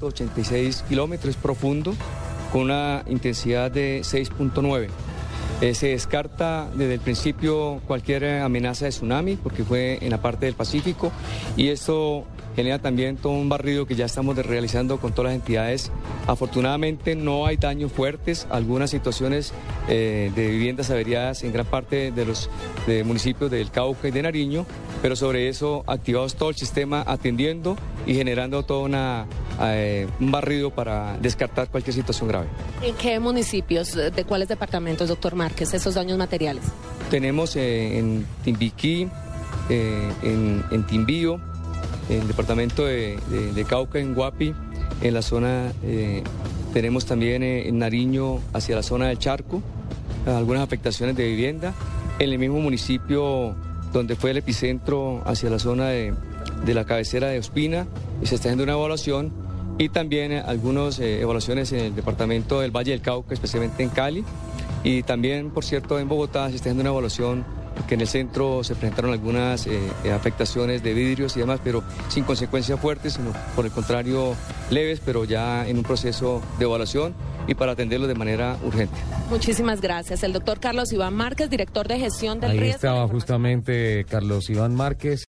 186 kilómetros, profundo, con una intensidad de 6.9. Eh, se descarta desde el principio cualquier amenaza de tsunami porque fue en la parte del Pacífico y esto genera también todo un barrido que ya estamos realizando con todas las entidades. Afortunadamente no hay daños fuertes, algunas situaciones eh, de viviendas averiadas en gran parte de los municipios del Cauca y de Nariño, pero sobre eso activamos todo el sistema atendiendo y generando todo una, eh, un barrido para descartar cualquier situación grave. ¿En qué municipios, de cuáles departamentos, doctor Márquez, esos daños materiales? Tenemos eh, en Timbiquí, eh, en, en, Timbío, en el departamento de, de, Cauca, en Guapi, en la zona, tenemos también en Nariño hacia la zona del Charco, algunas afectaciones de vivienda, en el mismo municipio donde fue el epicentro hacia la zona de, la cabecera de Ospina y se está haciendo una evaluación y también algunas eh, evaluaciones en el departamento del Valle del Cauca, especialmente en Cali y también, por cierto, en Bogotá se está haciendo una evaluación que en el centro se presentaron algunas eh, eh, afectaciones de vidrios y demás, pero sin consecuencias fuertes, sino por el contrario leves, pero ya en un proceso de evaluación y para atenderlo de manera urgente. Muchísimas gracias. El doctor Carlos Iván Márquez, director de gestión del Ahí riesgo. estaba justamente Carlos Iván Márquez.